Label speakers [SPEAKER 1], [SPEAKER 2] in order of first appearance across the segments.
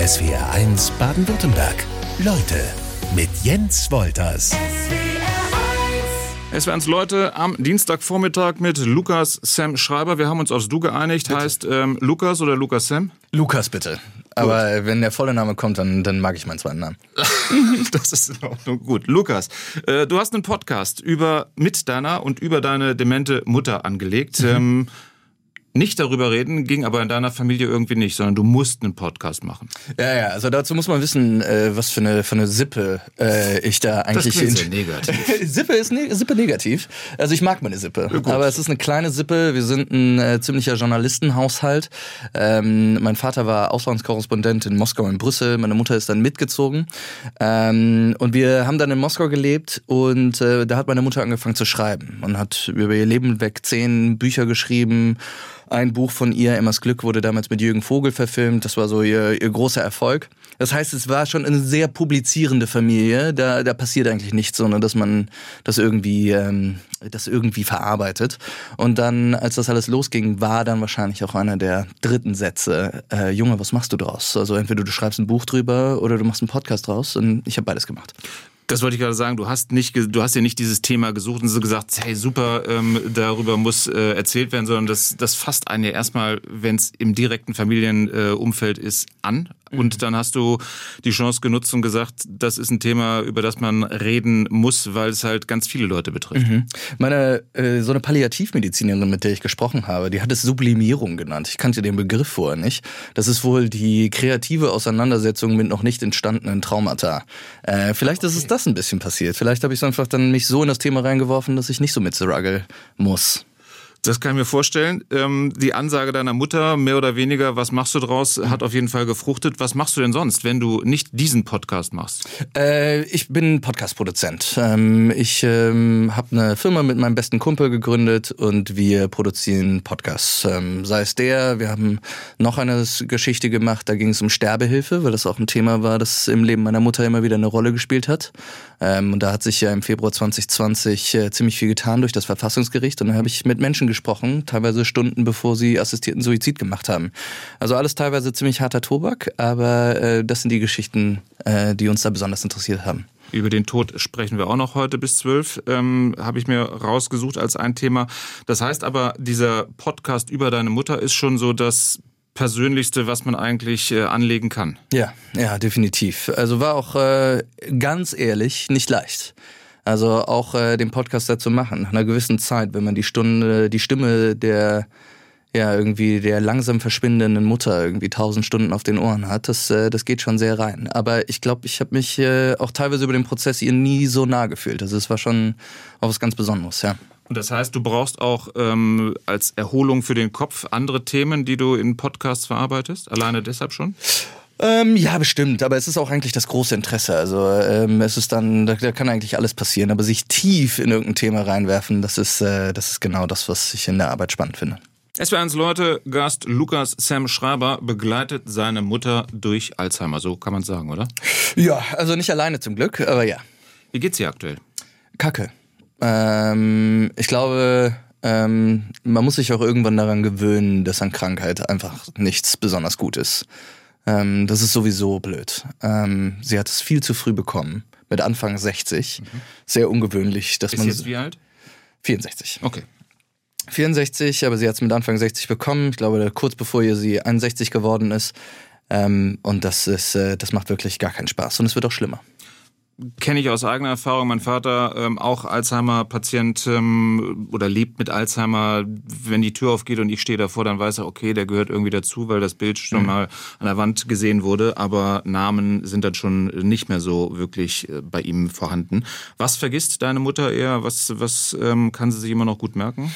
[SPEAKER 1] SWR1 Baden-Württemberg. Leute mit Jens Wolters.
[SPEAKER 2] Es werden Leute am Dienstagvormittag mit Lukas Sam Schreiber. Wir haben uns aufs Du geeinigt. Bitte. Heißt ähm, Lukas oder Lukas Sam?
[SPEAKER 3] Lukas bitte. Aber gut. wenn der volle Name kommt, dann, dann mag ich meinen zweiten Namen.
[SPEAKER 2] das ist in Ordnung. Gut. Lukas, äh, du hast einen Podcast über mit deiner und über deine demente Mutter angelegt. Mhm. Ähm, nicht darüber reden, ging aber in deiner Familie irgendwie nicht, sondern du musst einen Podcast machen.
[SPEAKER 3] Ja, ja, also dazu muss man wissen, äh, was für eine, für eine Sippe äh, ich da eigentlich...
[SPEAKER 2] Das ist negativ.
[SPEAKER 3] Sippe ist ne Sippe negativ. Also ich mag meine Sippe, ja, aber es ist eine kleine Sippe. Wir sind ein äh, ziemlicher Journalistenhaushalt. Ähm, mein Vater war Auslandskorrespondent in Moskau und Brüssel, meine Mutter ist dann mitgezogen. Ähm, und wir haben dann in Moskau gelebt und äh, da hat meine Mutter angefangen zu schreiben und hat über ihr Leben weg zehn Bücher geschrieben ein Buch von ihr, Emmas Glück, wurde damals mit Jürgen Vogel verfilmt. Das war so ihr, ihr großer Erfolg. Das heißt, es war schon eine sehr publizierende Familie. Da, da passiert eigentlich nichts, sondern dass man das irgendwie, ähm, das irgendwie verarbeitet. Und dann, als das alles losging, war dann wahrscheinlich auch einer der dritten Sätze, äh, Junge, was machst du draus? Also entweder du schreibst ein Buch drüber oder du machst einen Podcast draus. Und ich habe beides gemacht.
[SPEAKER 2] Das wollte ich gerade sagen. Du hast nicht, du hast ja nicht dieses Thema gesucht und so gesagt, hey super, ähm, darüber muss äh, erzählt werden, sondern das, das fasst einen ja erstmal, wenn es im direkten Familienumfeld äh, ist, an. Und mhm. dann hast du die Chance genutzt und gesagt, das ist ein Thema, über das man reden muss, weil es halt ganz viele Leute betrifft. Mhm.
[SPEAKER 3] Meine, äh, so eine Palliativmedizinerin, mit der ich gesprochen habe, die hat es Sublimierung genannt. Ich kannte den Begriff vorher nicht. Das ist wohl die kreative Auseinandersetzung mit noch nicht entstandenen Traumata. Äh, vielleicht okay. ist es das ein bisschen passiert. Vielleicht habe ich einfach dann mich so in das Thema reingeworfen, dass ich nicht so mit struggle muss.
[SPEAKER 2] Das kann ich mir vorstellen. Ähm, die Ansage deiner Mutter, mehr oder weniger, was machst du draus, hat auf jeden Fall gefruchtet. Was machst du denn sonst, wenn du nicht diesen Podcast machst?
[SPEAKER 3] Äh, ich bin Podcast-Produzent. Ähm, ich ähm, habe eine Firma mit meinem besten Kumpel gegründet und wir produzieren Podcasts. Ähm, sei es der, wir haben noch eine Geschichte gemacht, da ging es um Sterbehilfe, weil das auch ein Thema war, das im Leben meiner Mutter immer wieder eine Rolle gespielt hat. Ähm, und da hat sich ja im Februar 2020 äh, ziemlich viel getan durch das Verfassungsgericht und dann habe ich mit Menschen gesprochen, teilweise Stunden bevor sie assistierten Suizid gemacht haben. Also alles teilweise ziemlich harter Tobak, aber äh, das sind die Geschichten, äh, die uns da besonders interessiert haben.
[SPEAKER 2] Über den Tod sprechen wir auch noch heute bis zwölf, ähm, habe ich mir rausgesucht als ein Thema. Das heißt aber, dieser Podcast über deine Mutter ist schon so das Persönlichste, was man eigentlich äh, anlegen kann.
[SPEAKER 3] Ja, ja, definitiv. Also war auch äh, ganz ehrlich nicht leicht. Also auch äh, den Podcast dazu machen. Nach einer gewissen Zeit, wenn man die Stunde, die Stimme der ja irgendwie der langsam verschwindenden Mutter irgendwie tausend Stunden auf den Ohren hat, das äh, das geht schon sehr rein. Aber ich glaube, ich habe mich äh, auch teilweise über den Prozess ihr nie so nah gefühlt. Also es war schon auch was ganz Besonderes, ja.
[SPEAKER 2] Und das heißt, du brauchst auch ähm, als Erholung für den Kopf andere Themen, die du in Podcasts verarbeitest? Alleine deshalb schon?
[SPEAKER 3] Ähm, ja, bestimmt. Aber es ist auch eigentlich das große Interesse. Also ähm, es ist dann, da, da kann eigentlich alles passieren. Aber sich tief in irgendein Thema reinwerfen, das ist, äh, das ist genau das, was ich in der Arbeit spannend finde.
[SPEAKER 2] SW1 Leute, Gast Lukas Sam Schreiber begleitet seine Mutter durch Alzheimer. So kann man sagen, oder?
[SPEAKER 3] Ja, also nicht alleine zum Glück, aber ja.
[SPEAKER 2] Wie geht's ihr aktuell?
[SPEAKER 3] Kacke. Ähm, ich glaube, ähm, man muss sich auch irgendwann daran gewöhnen, dass an Krankheit einfach nichts besonders gut ist. Ähm, das ist sowieso blöd. Ähm, sie hat es viel zu früh bekommen, mit Anfang 60. Mhm. Sehr ungewöhnlich, dass
[SPEAKER 2] ist
[SPEAKER 3] man.
[SPEAKER 2] Ist jetzt wie alt?
[SPEAKER 3] 64.
[SPEAKER 2] Okay.
[SPEAKER 3] 64, aber sie hat es mit Anfang 60 bekommen. Ich glaube, kurz bevor ihr sie 61 geworden ist. Ähm, und das ist, äh, das macht wirklich gar keinen Spaß. Und es wird auch schlimmer
[SPEAKER 2] kenne ich aus eigener Erfahrung. Mein Vater ähm, auch Alzheimer-Patient ähm, oder lebt mit Alzheimer. Wenn die Tür aufgeht und ich stehe davor, dann weiß er, okay, der gehört irgendwie dazu, weil das Bild schon mhm. mal an der Wand gesehen wurde. Aber Namen sind dann schon nicht mehr so wirklich äh, bei ihm vorhanden. Was vergisst deine Mutter eher? Was, was ähm, kann sie sich immer noch gut merken?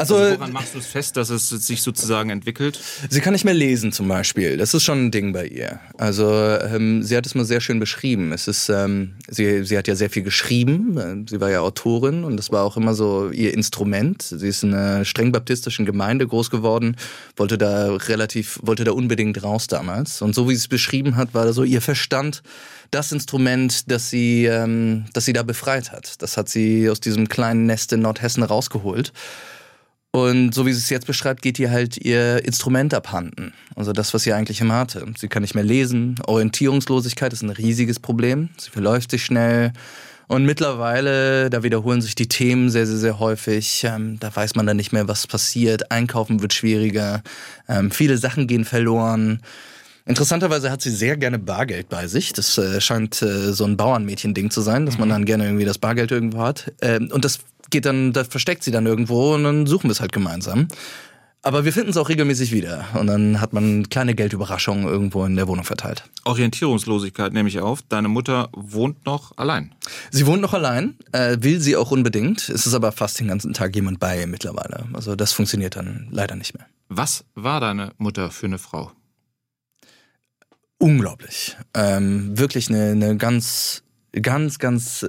[SPEAKER 2] Also, also woran machst du es fest, dass es sich sozusagen entwickelt?
[SPEAKER 3] Sie kann nicht mehr lesen zum Beispiel. Das ist schon ein Ding bei ihr. Also ähm, sie hat es mal sehr schön beschrieben. Es ist, ähm, sie, sie hat ja sehr viel geschrieben. Sie war ja Autorin und das war auch immer so ihr Instrument. Sie ist in einer streng baptistischen Gemeinde groß geworden, wollte da relativ, wollte da unbedingt raus damals. Und so wie sie es beschrieben hat, war da so ihr Verstand das Instrument, das sie, ähm, das sie da befreit hat. Das hat sie aus diesem kleinen Nest in Nordhessen rausgeholt. Und so wie sie es jetzt beschreibt, geht ihr halt ihr Instrument abhanden. Also das, was sie eigentlich immer hatte. Sie kann nicht mehr lesen. Orientierungslosigkeit ist ein riesiges Problem. Sie verläuft sich schnell. Und mittlerweile, da wiederholen sich die Themen sehr, sehr, sehr häufig. Ähm, da weiß man dann nicht mehr, was passiert. Einkaufen wird schwieriger. Ähm, viele Sachen gehen verloren. Interessanterweise hat sie sehr gerne Bargeld bei sich. Das äh, scheint äh, so ein Bauernmädchen-Ding zu sein, dass man mhm. dann gerne irgendwie das Bargeld irgendwo hat. Ähm, und das geht dann, das versteckt sie dann irgendwo und dann suchen wir es halt gemeinsam. Aber wir finden es auch regelmäßig wieder. Und dann hat man kleine Geldüberraschungen irgendwo in der Wohnung verteilt.
[SPEAKER 2] Orientierungslosigkeit nehme ich auf. Deine Mutter wohnt noch allein.
[SPEAKER 3] Sie wohnt noch allein, äh, will sie auch unbedingt. Es ist aber fast den ganzen Tag jemand bei ihr mittlerweile. Also das funktioniert dann leider nicht mehr.
[SPEAKER 2] Was war deine Mutter für eine Frau?
[SPEAKER 3] unglaublich. Ähm, wirklich eine, eine ganz, ganz, ganz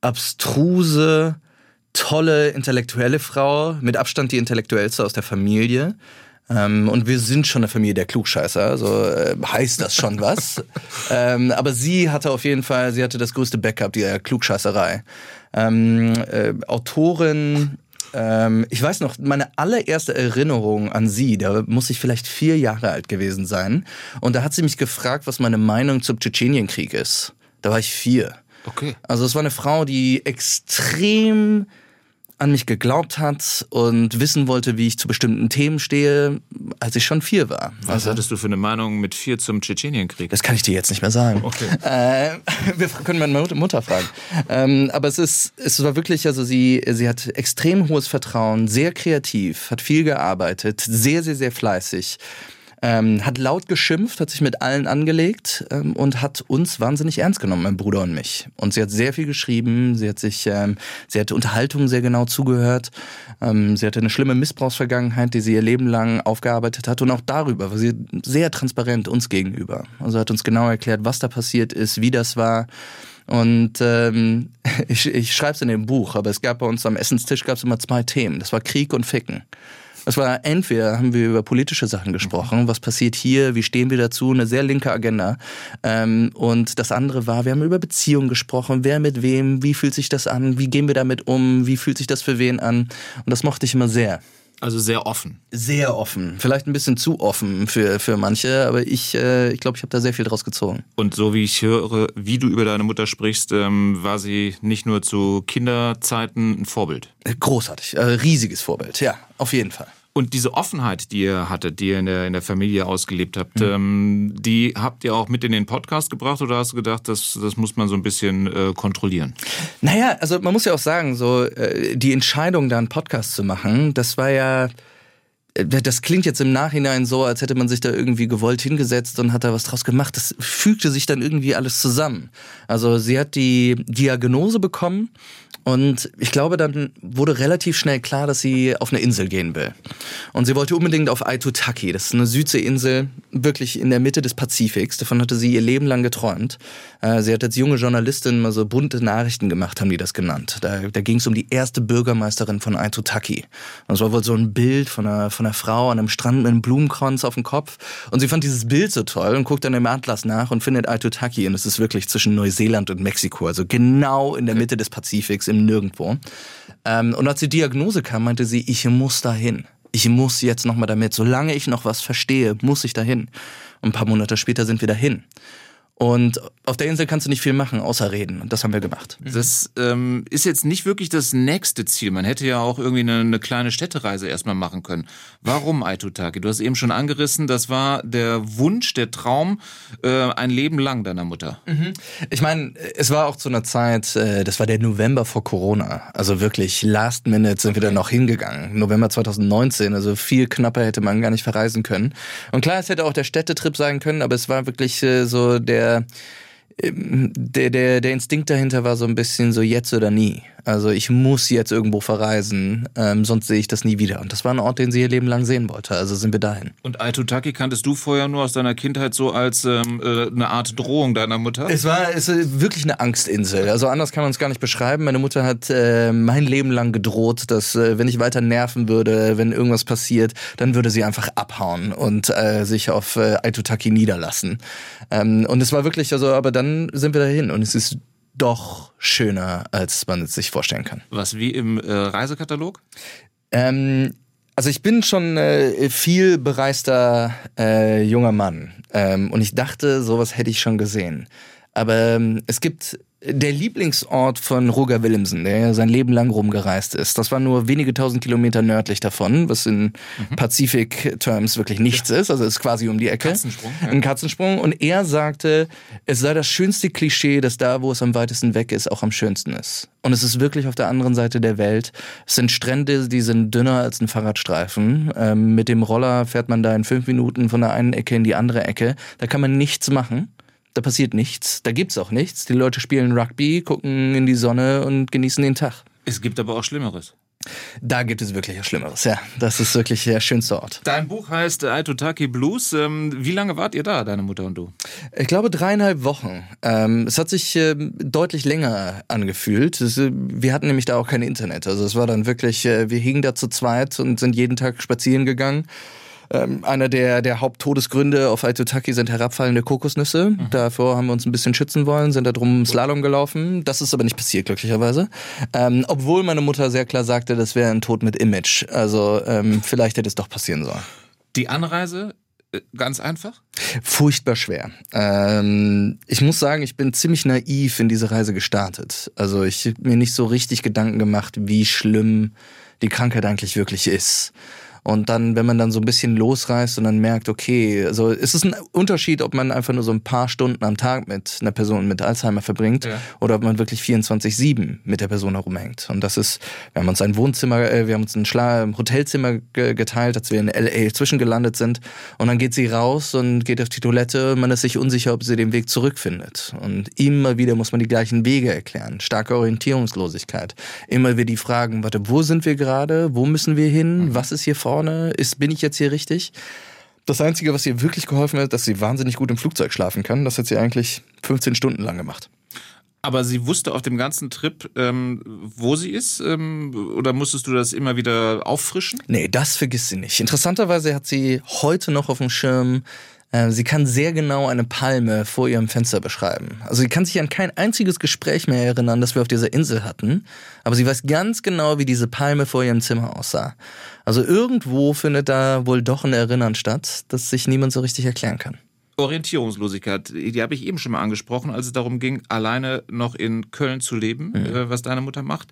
[SPEAKER 3] abstruse, tolle, intellektuelle Frau, mit Abstand die intellektuellste aus der Familie. Ähm, und wir sind schon eine Familie der Klugscheißer, also äh, heißt das schon was. ähm, aber sie hatte auf jeden Fall, sie hatte das größte Backup, die Klugscheißerei. Ähm, äh, Autorin, ähm, ich weiß noch, meine allererste Erinnerung an sie, da muss ich vielleicht vier Jahre alt gewesen sein. Und da hat sie mich gefragt, was meine Meinung zum Tschetschenienkrieg ist. Da war ich vier.
[SPEAKER 2] Okay.
[SPEAKER 3] Also es war eine Frau, die extrem an mich geglaubt hat und wissen wollte, wie ich zu bestimmten Themen stehe, als ich schon vier war.
[SPEAKER 2] Was also, hattest du für eine Meinung mit vier zum Tschetschenienkrieg?
[SPEAKER 3] Das kann ich dir jetzt nicht mehr sagen.
[SPEAKER 2] Okay.
[SPEAKER 3] Äh, wir können meine Mutter fragen. Ähm, aber es ist, es war wirklich, also sie, sie hat extrem hohes Vertrauen, sehr kreativ, hat viel gearbeitet, sehr, sehr, sehr fleißig ähm, hat laut geschimpft, hat sich mit allen angelegt ähm, und hat uns wahnsinnig ernst genommen, mein Bruder und mich. Und sie hat sehr viel geschrieben, sie hat sich, ähm, sie hat Unterhaltung sehr genau zugehört, ähm, sie hatte eine schlimme Missbrauchsvergangenheit, die sie ihr Leben lang aufgearbeitet hat und auch darüber war sie sehr transparent uns gegenüber. Also hat uns genau erklärt, was da passiert ist, wie das war. Und ähm, ich, ich schreibe es in dem Buch, aber es gab bei uns am Essenstisch gab es immer zwei Themen. Das war Krieg und Ficken. Es war entweder haben wir über politische Sachen gesprochen, was passiert hier, wie stehen wir dazu, eine sehr linke Agenda. Ähm, und das andere war, wir haben über Beziehungen gesprochen, wer mit wem, wie fühlt sich das an, wie gehen wir damit um, wie fühlt sich das für wen an. Und das mochte ich immer sehr.
[SPEAKER 2] Also sehr offen.
[SPEAKER 3] Sehr offen. Vielleicht ein bisschen zu offen für, für manche, aber ich äh, ich, glaube, ich habe da sehr viel draus gezogen.
[SPEAKER 2] Und so wie ich höre, wie du über deine Mutter sprichst, ähm, war sie nicht nur zu Kinderzeiten ein Vorbild.
[SPEAKER 3] Großartig, äh, riesiges Vorbild, ja, auf jeden Fall.
[SPEAKER 2] Und diese Offenheit, die ihr hattet, die ihr in der, in der Familie ausgelebt habt, mhm. ähm, die habt ihr auch mit in den Podcast gebracht oder hast du gedacht, das, das muss man so ein bisschen äh, kontrollieren?
[SPEAKER 3] Naja, also man muss ja auch sagen, so äh, die Entscheidung, da einen Podcast zu machen, das war ja das klingt jetzt im Nachhinein so, als hätte man sich da irgendwie gewollt hingesetzt und hat da was draus gemacht. Das fügte sich dann irgendwie alles zusammen. Also sie hat die Diagnose bekommen und ich glaube, dann wurde relativ schnell klar, dass sie auf eine Insel gehen will. Und sie wollte unbedingt auf Aitutaki. Das ist eine Südseeinsel, wirklich in der Mitte des Pazifiks. Davon hatte sie ihr Leben lang geträumt. Äh, sie hat als junge Journalistin mal so bunte Nachrichten gemacht, haben die das genannt. Da, da ging es um die erste Bürgermeisterin von Aitutaki. Es war wohl so ein Bild von einer, von einer Frau an einem Strand mit einem Blumenkranz auf dem Kopf. Und sie fand dieses Bild so toll und guckt dann im Atlas nach und findet Aitutaki. Und es ist wirklich zwischen Neuseeland und Mexiko, also genau in der Mitte des Pazifiks im Nirgendwo. Ähm, und als die Diagnose kam, meinte sie, ich muss dahin. Ich muss jetzt nochmal damit. Solange ich noch was verstehe, muss ich dahin. Und ein paar Monate später sind wir dahin. Und auf der Insel kannst du nicht viel machen, außer reden. Und das haben wir gemacht.
[SPEAKER 2] Mhm. Das ähm, ist jetzt nicht wirklich das nächste Ziel. Man hätte ja auch irgendwie eine, eine kleine Städtereise erstmal machen können. Warum Aitutaki? Du hast eben schon angerissen, das war der Wunsch, der Traum, äh, ein Leben lang deiner Mutter.
[SPEAKER 3] Mhm. Ich meine, es war auch zu einer Zeit, äh, das war der November vor Corona. Also wirklich, last minute sind wir da noch hingegangen. November 2019, also viel knapper hätte man gar nicht verreisen können. Und klar, es hätte auch der Städtetrip sein können, aber es war wirklich äh, so der der, der, der Instinkt dahinter war so ein bisschen so jetzt oder nie. Also ich muss jetzt irgendwo verreisen, ähm, sonst sehe ich das nie wieder. Und das war ein Ort, den sie ihr Leben lang sehen wollte. Also sind wir dahin.
[SPEAKER 2] Und Aitutaki kanntest du vorher nur aus deiner Kindheit so als ähm, äh, eine Art Drohung deiner Mutter?
[SPEAKER 3] Es war es ist wirklich eine Angstinsel. Also anders kann man es gar nicht beschreiben. Meine Mutter hat äh, mein Leben lang gedroht, dass äh, wenn ich weiter nerven würde, wenn irgendwas passiert, dann würde sie einfach abhauen und äh, sich auf äh, Aitutaki niederlassen. Ähm, und es war wirklich, also, aber dann sind wir dahin und es ist doch schöner, als man es sich vorstellen kann.
[SPEAKER 2] Was wie im äh, Reisekatalog?
[SPEAKER 3] Ähm, also ich bin schon äh, viel bereister äh, junger Mann ähm, und ich dachte, sowas hätte ich schon gesehen. Aber ähm, es gibt der Lieblingsort von Roger Willemsen, der sein Leben lang rumgereist ist. Das war nur wenige tausend Kilometer nördlich davon, was in mhm. Pazifik-Terms wirklich nichts ja. ist. Also ist quasi um die Ecke.
[SPEAKER 2] Katzensprung. Ja.
[SPEAKER 3] Ein Katzensprung. Und er sagte, es sei das schönste Klischee, dass da, wo es am weitesten weg ist, auch am schönsten ist. Und es ist wirklich auf der anderen Seite der Welt. Es sind Strände, die sind dünner als ein Fahrradstreifen. Ähm, mit dem Roller fährt man da in fünf Minuten von der einen Ecke in die andere Ecke. Da kann man nichts machen. Da passiert nichts. Da gibt's auch nichts. Die Leute spielen Rugby, gucken in die Sonne und genießen den Tag.
[SPEAKER 2] Es gibt aber auch Schlimmeres.
[SPEAKER 3] Da gibt es wirklich Schlimmeres, ja. Das ist wirklich der schönste Ort.
[SPEAKER 2] Dein Buch heißt Aitutaki Blues. Ähm, wie lange wart ihr da, deine Mutter und du?
[SPEAKER 3] Ich glaube dreieinhalb Wochen. Ähm, es hat sich ähm, deutlich länger angefühlt. Äh, wir hatten nämlich da auch kein Internet. Also es war dann wirklich, äh, wir hingen da zu zweit und sind jeden Tag spazieren gegangen. Ähm, einer der, der Haupttodesgründe auf Aitutaki sind herabfallende Kokosnüsse. Mhm. Davor haben wir uns ein bisschen schützen wollen, sind da drum Slalom gelaufen. Das ist aber nicht passiert, glücklicherweise. Ähm, obwohl meine Mutter sehr klar sagte, das wäre ein Tod mit Image. Also ähm, vielleicht hätte es doch passieren sollen.
[SPEAKER 2] Die Anreise äh, ganz einfach?
[SPEAKER 3] Furchtbar schwer. Ähm, ich muss sagen, ich bin ziemlich naiv in diese Reise gestartet. Also ich habe mir nicht so richtig Gedanken gemacht, wie schlimm die Krankheit eigentlich wirklich ist. Und dann, wenn man dann so ein bisschen losreißt und dann merkt, okay, also es ist ein Unterschied, ob man einfach nur so ein paar Stunden am Tag mit einer Person mit Alzheimer verbringt ja. oder ob man wirklich 24-7 mit der Person herumhängt. Und das ist, wir haben uns ein Wohnzimmer, äh, wir haben uns ein Schla Hotelzimmer geteilt, als wir in LA zwischengelandet sind. Und dann geht sie raus und geht auf die Toilette. Man ist sich unsicher, ob sie den Weg zurückfindet. Und immer wieder muss man die gleichen Wege erklären. Starke Orientierungslosigkeit. Immer wieder die Fragen, warte, wo sind wir gerade? Wo müssen wir hin? Mhm. Was ist hier vor vorne? Ist, bin ich jetzt hier richtig? Das Einzige, was ihr wirklich geholfen hat, dass sie wahnsinnig gut im Flugzeug schlafen kann. Das hat sie eigentlich 15 Stunden lang gemacht.
[SPEAKER 2] Aber sie wusste auf dem ganzen Trip, ähm, wo sie ist? Ähm, oder musstest du das immer wieder auffrischen?
[SPEAKER 3] Nee, das vergisst sie nicht. Interessanterweise hat sie heute noch auf dem Schirm, äh, sie kann sehr genau eine Palme vor ihrem Fenster beschreiben. Also sie kann sich an kein einziges Gespräch mehr erinnern, das wir auf dieser Insel hatten, aber sie weiß ganz genau, wie diese Palme vor ihrem Zimmer aussah. Also irgendwo findet da wohl doch ein Erinnern statt, das sich niemand so richtig erklären kann.
[SPEAKER 2] Orientierungslosigkeit, die habe ich eben schon mal angesprochen, als es darum ging, alleine noch in Köln zu leben, mhm. was deine Mutter macht.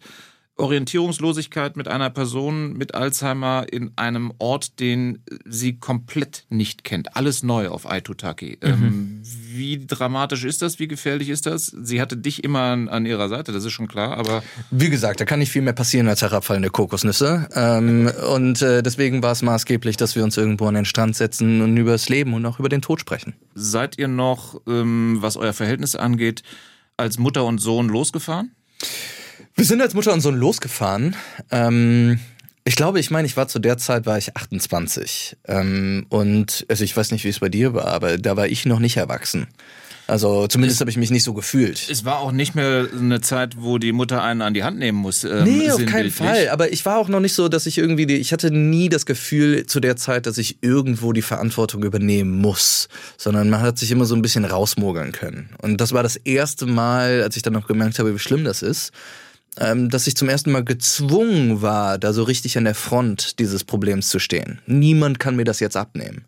[SPEAKER 2] Orientierungslosigkeit mit einer Person mit Alzheimer in einem Ort, den sie komplett nicht kennt. Alles neu auf Aitutaki. Mhm. Ähm, wie dramatisch ist das? Wie gefährlich ist das? Sie hatte dich immer an, an, ihrer Seite, das ist schon klar, aber.
[SPEAKER 3] Wie gesagt, da kann nicht viel mehr passieren als herabfallende Kokosnüsse. Ähm, und äh, deswegen war es maßgeblich, dass wir uns irgendwo an den Strand setzen und über das Leben und auch über den Tod sprechen.
[SPEAKER 2] Seid ihr noch, ähm, was euer Verhältnis angeht, als Mutter und Sohn losgefahren?
[SPEAKER 3] Wir sind als Mutter und Sohn losgefahren. Ähm, ich glaube, ich meine, ich war zu der Zeit, war ich 28. Ähm, und also ich weiß nicht, wie es bei dir war, aber da war ich noch nicht erwachsen. Also zumindest habe ich mich nicht so gefühlt.
[SPEAKER 2] Es war auch nicht mehr eine Zeit, wo die Mutter einen an die Hand nehmen muss.
[SPEAKER 3] Ähm, nee, auf keinen Fall. Aber ich war auch noch nicht so, dass ich irgendwie, die, ich hatte nie das Gefühl zu der Zeit, dass ich irgendwo die Verantwortung übernehmen muss, sondern man hat sich immer so ein bisschen rausmogeln können. Und das war das erste Mal, als ich dann noch gemerkt habe, wie schlimm das ist dass ich zum ersten Mal gezwungen war, da so richtig an der Front dieses Problems zu stehen. Niemand kann mir das jetzt abnehmen.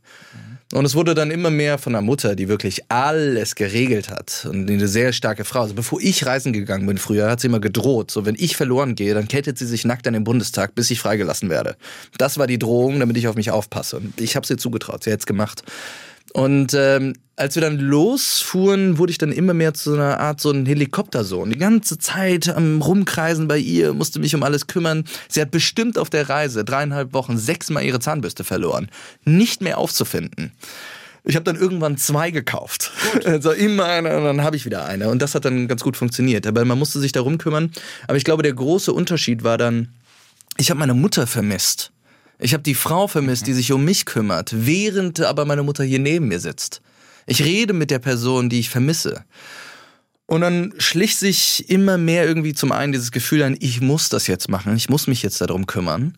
[SPEAKER 3] Und es wurde dann immer mehr von der Mutter, die wirklich alles geregelt hat. Und eine sehr starke Frau. Also bevor ich reisen gegangen bin früher, hat sie immer gedroht. So, wenn ich verloren gehe, dann kettet sie sich nackt an den Bundestag, bis ich freigelassen werde. Das war die Drohung, damit ich auf mich aufpasse. Und ich habe sie zugetraut. Sie hat es gemacht. Und ähm, als wir dann losfuhren, wurde ich dann immer mehr zu einer Art so ein Helikoptersohn. Die ganze Zeit am Rumkreisen bei ihr, musste mich um alles kümmern. Sie hat bestimmt auf der Reise dreieinhalb Wochen sechsmal ihre Zahnbürste verloren. Nicht mehr aufzufinden. Ich habe dann irgendwann zwei gekauft. Also immer eine und dann habe ich wieder eine. Und das hat dann ganz gut funktioniert. Aber man musste sich darum kümmern. Aber ich glaube, der große Unterschied war dann, ich habe meine Mutter vermisst. Ich habe die Frau vermisst, die sich um mich kümmert, während aber meine Mutter hier neben mir sitzt. Ich rede mit der Person, die ich vermisse. Und dann schlich sich immer mehr irgendwie zum einen dieses Gefühl an, ich muss das jetzt machen, ich muss mich jetzt darum kümmern.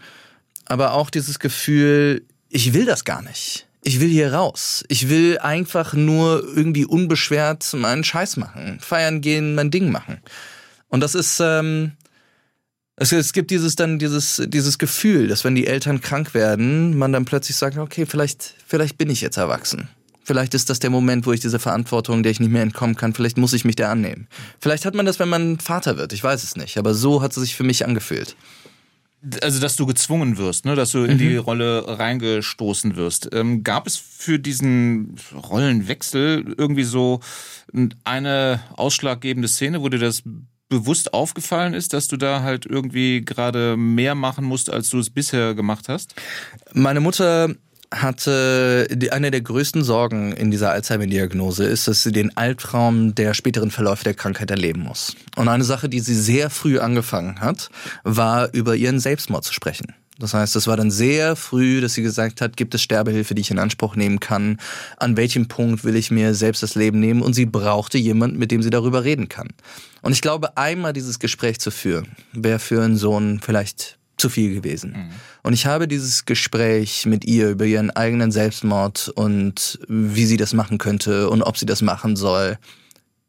[SPEAKER 3] Aber auch dieses Gefühl, ich will das gar nicht. Ich will hier raus. Ich will einfach nur irgendwie unbeschwert meinen Scheiß machen. Feiern gehen, mein Ding machen. Und das ist, ähm, Es, es gibt dieses dann dieses dieses Gefühl, dass wenn die Eltern krank werden, man dann plötzlich sagt, okay, vielleicht vielleicht bin ich jetzt erwachsen. Vielleicht ist das der Moment, wo ich diese Verantwortung, der ich nicht mehr entkommen kann, vielleicht muss ich mich der annehmen. Vielleicht hat man das, wenn man Vater wird, ich weiß es nicht, aber so hat es sich für mich angefühlt.
[SPEAKER 2] Also, dass du gezwungen wirst, ne? dass du in mhm. die Rolle reingestoßen wirst. Ähm, gab es für diesen Rollenwechsel irgendwie so eine ausschlaggebende Szene, wo dir das bewusst aufgefallen ist, dass du da halt irgendwie gerade mehr machen musst, als du es bisher gemacht hast?
[SPEAKER 3] Meine Mutter hatte eine der größten Sorgen in dieser Alzheimer-Diagnose ist, dass sie den Albtraum der späteren Verläufe der Krankheit erleben muss. Und eine Sache, die sie sehr früh angefangen hat, war über ihren Selbstmord zu sprechen. Das heißt, es war dann sehr früh, dass sie gesagt hat, gibt es Sterbehilfe, die ich in Anspruch nehmen kann? An welchem Punkt will ich mir selbst das Leben nehmen? Und sie brauchte jemanden, mit dem sie darüber reden kann. Und ich glaube, einmal dieses Gespräch zu führen, wäre für einen Sohn vielleicht zu viel gewesen. Mhm. Und ich habe dieses Gespräch mit ihr über ihren eigenen Selbstmord und wie sie das machen könnte und ob sie das machen soll,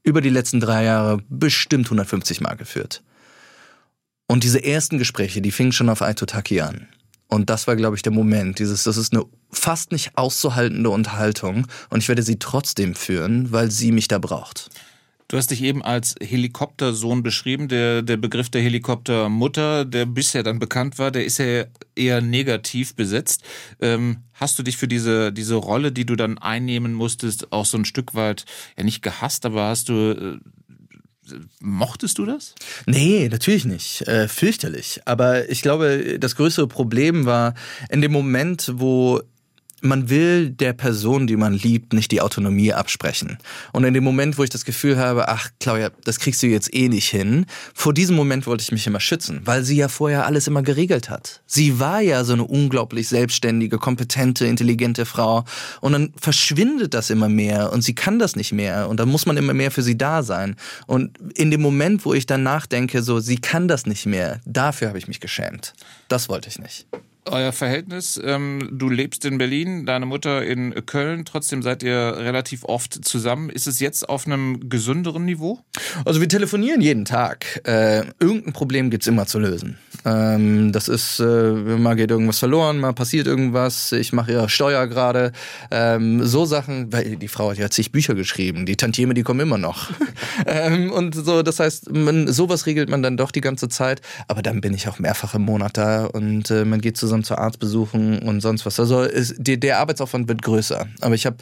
[SPEAKER 3] über die letzten drei Jahre bestimmt 150 Mal geführt. Und diese ersten Gespräche, die fingen schon auf Aitotaki an. Und das war, glaube ich, der Moment. Dieses, das ist eine fast nicht auszuhaltende Unterhaltung. Und ich werde sie trotzdem führen, weil sie mich da braucht.
[SPEAKER 2] Du hast dich eben als Helikoptersohn beschrieben. Der, der Begriff der Helikoptermutter, der bisher dann bekannt war, der ist ja eher negativ besetzt. Ähm, hast du dich für diese, diese Rolle, die du dann einnehmen musstest, auch so ein Stück weit, ja nicht gehasst, aber hast du äh, Mochtest du das?
[SPEAKER 3] Nee, natürlich nicht. Äh, fürchterlich. Aber ich glaube, das größere Problem war in dem Moment, wo man will der Person, die man liebt, nicht die Autonomie absprechen. Und in dem Moment, wo ich das Gefühl habe, ach, Claudia, das kriegst du jetzt eh nicht hin, vor diesem Moment wollte ich mich immer schützen, weil sie ja vorher alles immer geregelt hat. Sie war ja so eine unglaublich selbstständige, kompetente, intelligente Frau. Und dann verschwindet das immer mehr und sie kann das nicht mehr. Und dann muss man immer mehr für sie da sein. Und in dem Moment, wo ich dann nachdenke, so, sie kann das nicht mehr, dafür habe ich mich geschämt. Das wollte ich nicht
[SPEAKER 2] euer Verhältnis. Ähm, du lebst in Berlin, deine Mutter in Köln, trotzdem seid ihr relativ oft zusammen. Ist es jetzt auf einem gesünderen Niveau?
[SPEAKER 3] Also wir telefonieren jeden Tag. Äh, irgendein Problem gibt's immer zu lösen. Ähm, das ist, äh, mal geht irgendwas verloren, mal passiert irgendwas, ich mache ihre Steuer gerade. Ähm, so Sachen, weil die Frau hat ja zig Bücher geschrieben, die Tantieme, die kommen immer noch. ähm, und so, das heißt, man, sowas regelt man dann doch die ganze Zeit. Aber dann bin ich auch mehrfach im Monat da und äh, man geht zusammen zusammen zu Arztbesuchen und sonst was. Also ist, der, der Arbeitsaufwand wird größer. Aber ich habe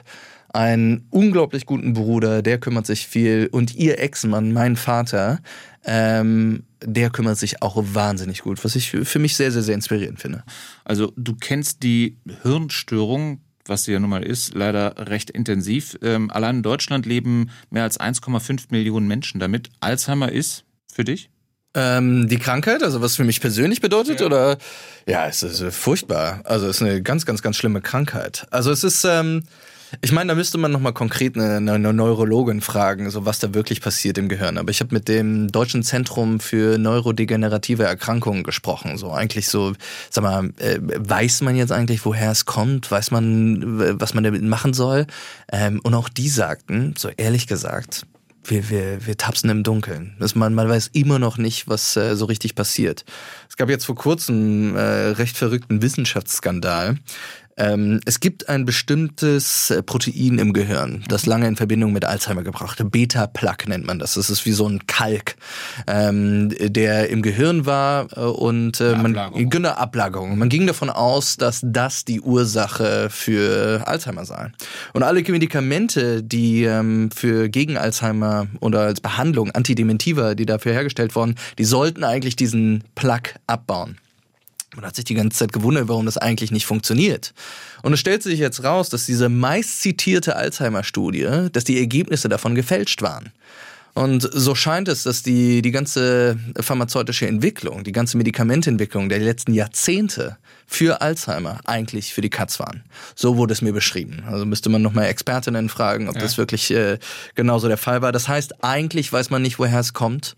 [SPEAKER 3] einen unglaublich guten Bruder, der kümmert sich viel. Und ihr Ex-Mann, mein Vater, ähm, der kümmert sich auch wahnsinnig gut, was ich für mich sehr, sehr, sehr inspirierend finde.
[SPEAKER 2] Also du kennst die Hirnstörung, was sie ja nun mal ist, leider recht intensiv. Ähm, allein in Deutschland leben mehr als 1,5 Millionen Menschen damit. Alzheimer ist für dich?
[SPEAKER 3] Ähm, die Krankheit, also was für mich persönlich bedeutet, ja. oder? Ja, es ist furchtbar. Also es ist eine ganz, ganz, ganz schlimme Krankheit. Also es ist, ähm, ich meine, da müsste man nochmal konkret eine, eine, Neurologin fragen, so was da wirklich passiert im Gehirn. Aber ich habe mit dem Deutschen Zentrum für neurodegenerative Erkrankungen gesprochen. So eigentlich so, sag mal, äh, weiß man jetzt eigentlich, woher es kommt? Weiß man, was man damit machen soll? Ähm, und auch die sagten, so ehrlich gesagt, wir, wir, wir tapsen im Dunkeln. Das man, man weiß immer noch nicht, was äh, so richtig passiert. Es gab jetzt vor kurzem äh, recht verrückten Wissenschaftsskandal. Ähm, es gibt ein bestimmtes äh, Protein im Gehirn, das lange in Verbindung mit Alzheimer gebracht wird. Beta-Plaque nennt man das. Das ist wie so ein Kalk, ähm, der im Gehirn war äh, und äh, man genau Ablagerung. Man ging davon aus, dass das die Ursache für Alzheimer sei. Und alle Medikamente, die ähm, für gegen Alzheimer oder als Behandlung Antidementiva, die dafür hergestellt wurden, die sollten eigentlich diesen Plaque abbauen. Man hat sich die ganze Zeit gewundert, warum das eigentlich nicht funktioniert. Und es stellt sich jetzt raus, dass diese meist zitierte Alzheimer-Studie, dass die Ergebnisse davon gefälscht waren. Und so scheint es, dass die, die ganze pharmazeutische Entwicklung, die ganze Medikamententwicklung der letzten Jahrzehnte für Alzheimer eigentlich für die Katz waren. So wurde es mir beschrieben. Also müsste man nochmal Expertinnen fragen, ob ja. das wirklich äh, genauso der Fall war. Das heißt, eigentlich weiß man nicht, woher es kommt.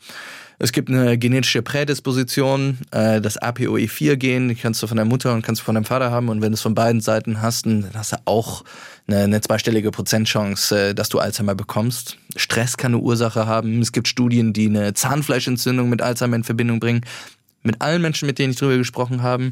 [SPEAKER 3] Es gibt eine genetische Prädisposition, äh, das APOE4-Gen, die kannst du von der Mutter und kannst du von deinem Vater haben. Und wenn du es von beiden Seiten hast, dann hast du auch eine, eine zweistellige Prozentchance, äh, dass du Alzheimer bekommst. Stress kann eine Ursache haben. Es gibt Studien, die eine Zahnfleischentzündung mit Alzheimer in Verbindung bringen. mit allen Menschen, mit denen ich drüber gesprochen habe,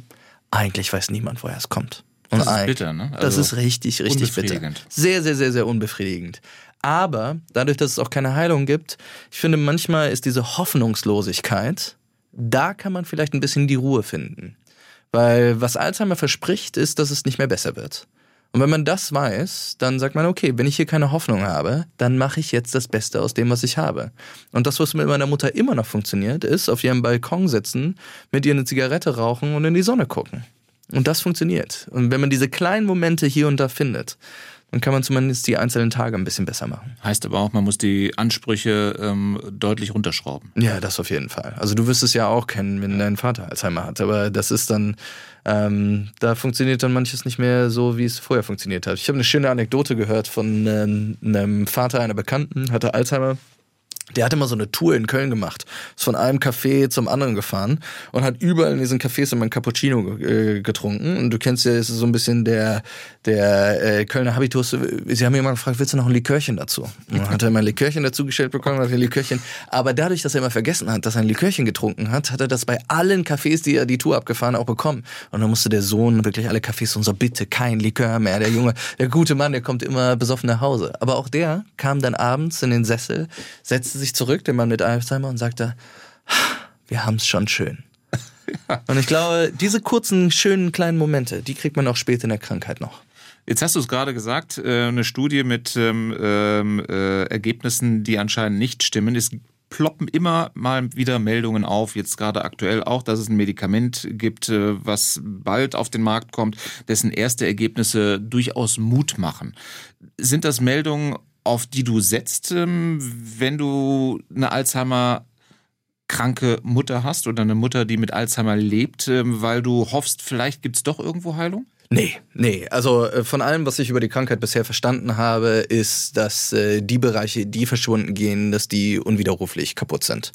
[SPEAKER 3] eigentlich weiß niemand, woher es kommt.
[SPEAKER 2] Und das ist bitter, ne?
[SPEAKER 3] Also das ist richtig, richtig bitter. Sehr, sehr, sehr, sehr unbefriedigend. Aber dadurch, dass es auch keine Heilung gibt, ich finde, manchmal ist diese Hoffnungslosigkeit, da kann man vielleicht ein bisschen die Ruhe finden. Weil was Alzheimer verspricht, ist, dass es nicht mehr besser wird. Und wenn man das weiß, dann sagt man, okay, wenn ich hier keine Hoffnung habe, dann mache ich jetzt das Beste aus dem, was ich habe. Und das, was mit meiner Mutter immer noch funktioniert, ist auf ihrem Balkon sitzen, mit ihr eine Zigarette rauchen und in die Sonne gucken. Und das funktioniert. Und wenn man diese kleinen Momente hier und da findet, dann kann man zumindest die einzelnen Tage ein bisschen besser machen.
[SPEAKER 2] Heißt aber auch, man muss die Ansprüche ähm, deutlich runterschrauben.
[SPEAKER 3] Ja, das auf jeden Fall. Also du wirst es ja auch kennen, wenn dein Vater Alzheimer hat. Aber das ist dann, ähm, da funktioniert dann manches nicht mehr so, wie es vorher funktioniert hat. Ich habe eine schöne Anekdote gehört von ähm, einem Vater einer Bekannten, hatte Alzheimer der hat immer so eine Tour in Köln gemacht. Ist von einem Café zum anderen gefahren und hat überall in diesen Cafés immer ein Cappuccino äh, getrunken. Und du kennst ja, ist so ein bisschen der, der äh, Kölner Habitus. Sie haben immer gefragt, willst du noch ein Likörchen dazu? Und dann hat er immer ein Likörchen dazu gestellt bekommen, hat ein Likörchen. Aber dadurch, dass er immer vergessen hat, dass er ein Likörchen getrunken hat, hat er das bei allen Cafés, die er die Tour abgefahren, auch bekommen. Und dann musste der Sohn wirklich alle Cafés und so, bitte kein Likör mehr. Der Junge, der gute Mann, der kommt immer besoffen nach Hause. Aber auch der kam dann abends in den Sessel, setzte sich zurück, der Mann mit Alzheimer, und sagte, wir haben es schon schön. Und ich glaube, diese kurzen, schönen, kleinen Momente, die kriegt man auch später in der Krankheit noch.
[SPEAKER 2] Jetzt hast du es gerade gesagt, äh, eine Studie mit ähm, ähm, äh, Ergebnissen, die anscheinend nicht stimmen. Es ploppen immer mal wieder Meldungen auf, jetzt gerade aktuell auch, dass es ein Medikament gibt, äh, was bald auf den Markt kommt, dessen erste Ergebnisse durchaus Mut machen. Sind das Meldungen, auf die du setzt, ähm, wenn du eine Alzheimer kranke Mutter hast oder eine Mutter, die mit Alzheimer lebt, ähm, weil du hoffst, vielleicht gibt es doch irgendwo Heilung?
[SPEAKER 3] Nee, nee. Also äh, von allem, was ich über die Krankheit bisher verstanden habe, ist, dass äh, die Bereiche, die verschwunden gehen, dass die unwiderruflich kaputt sind.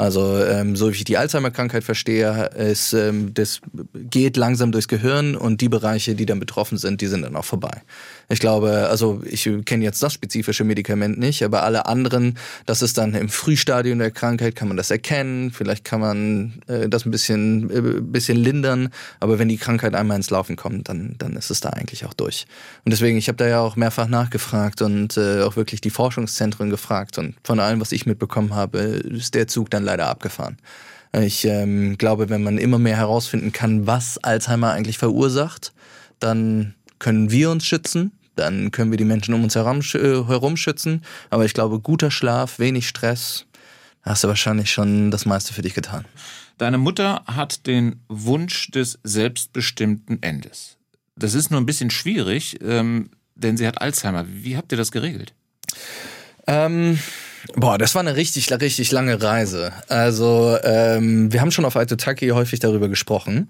[SPEAKER 3] Also ähm, so wie ich die Alzheimer-Krankheit verstehe, ist ähm, das geht langsam durchs Gehirn und die Bereiche, die dann betroffen sind, die sind dann auch vorbei. Ich glaube, also ich kenne jetzt das spezifische Medikament nicht, aber alle anderen, das ist dann im Frühstadium der Krankheit, kann man das erkennen, vielleicht kann man äh, das ein bisschen, äh, bisschen lindern, aber wenn die Krankheit einmal ins Laufen kommt, dann, dann ist es da eigentlich auch durch. Und deswegen, ich habe da ja auch mehrfach nachgefragt und äh, auch wirklich die Forschungszentren gefragt und von allem, was ich mitbekommen habe, ist der Zug dann leider abgefahren. Ich ähm, glaube, wenn man immer mehr herausfinden kann, was Alzheimer eigentlich verursacht, dann können wir uns schützen, dann können wir die Menschen um uns herum, äh, herum schützen. Aber ich glaube, guter Schlaf, wenig Stress, hast du wahrscheinlich schon das meiste für dich getan.
[SPEAKER 2] Deine Mutter hat den Wunsch des selbstbestimmten Endes. Das ist nur ein bisschen schwierig, ähm, denn sie hat Alzheimer. Wie habt ihr das geregelt?
[SPEAKER 3] Ähm, boah, das war eine richtig, richtig lange Reise. Also, ähm, wir haben schon auf Aitutaki häufig darüber gesprochen.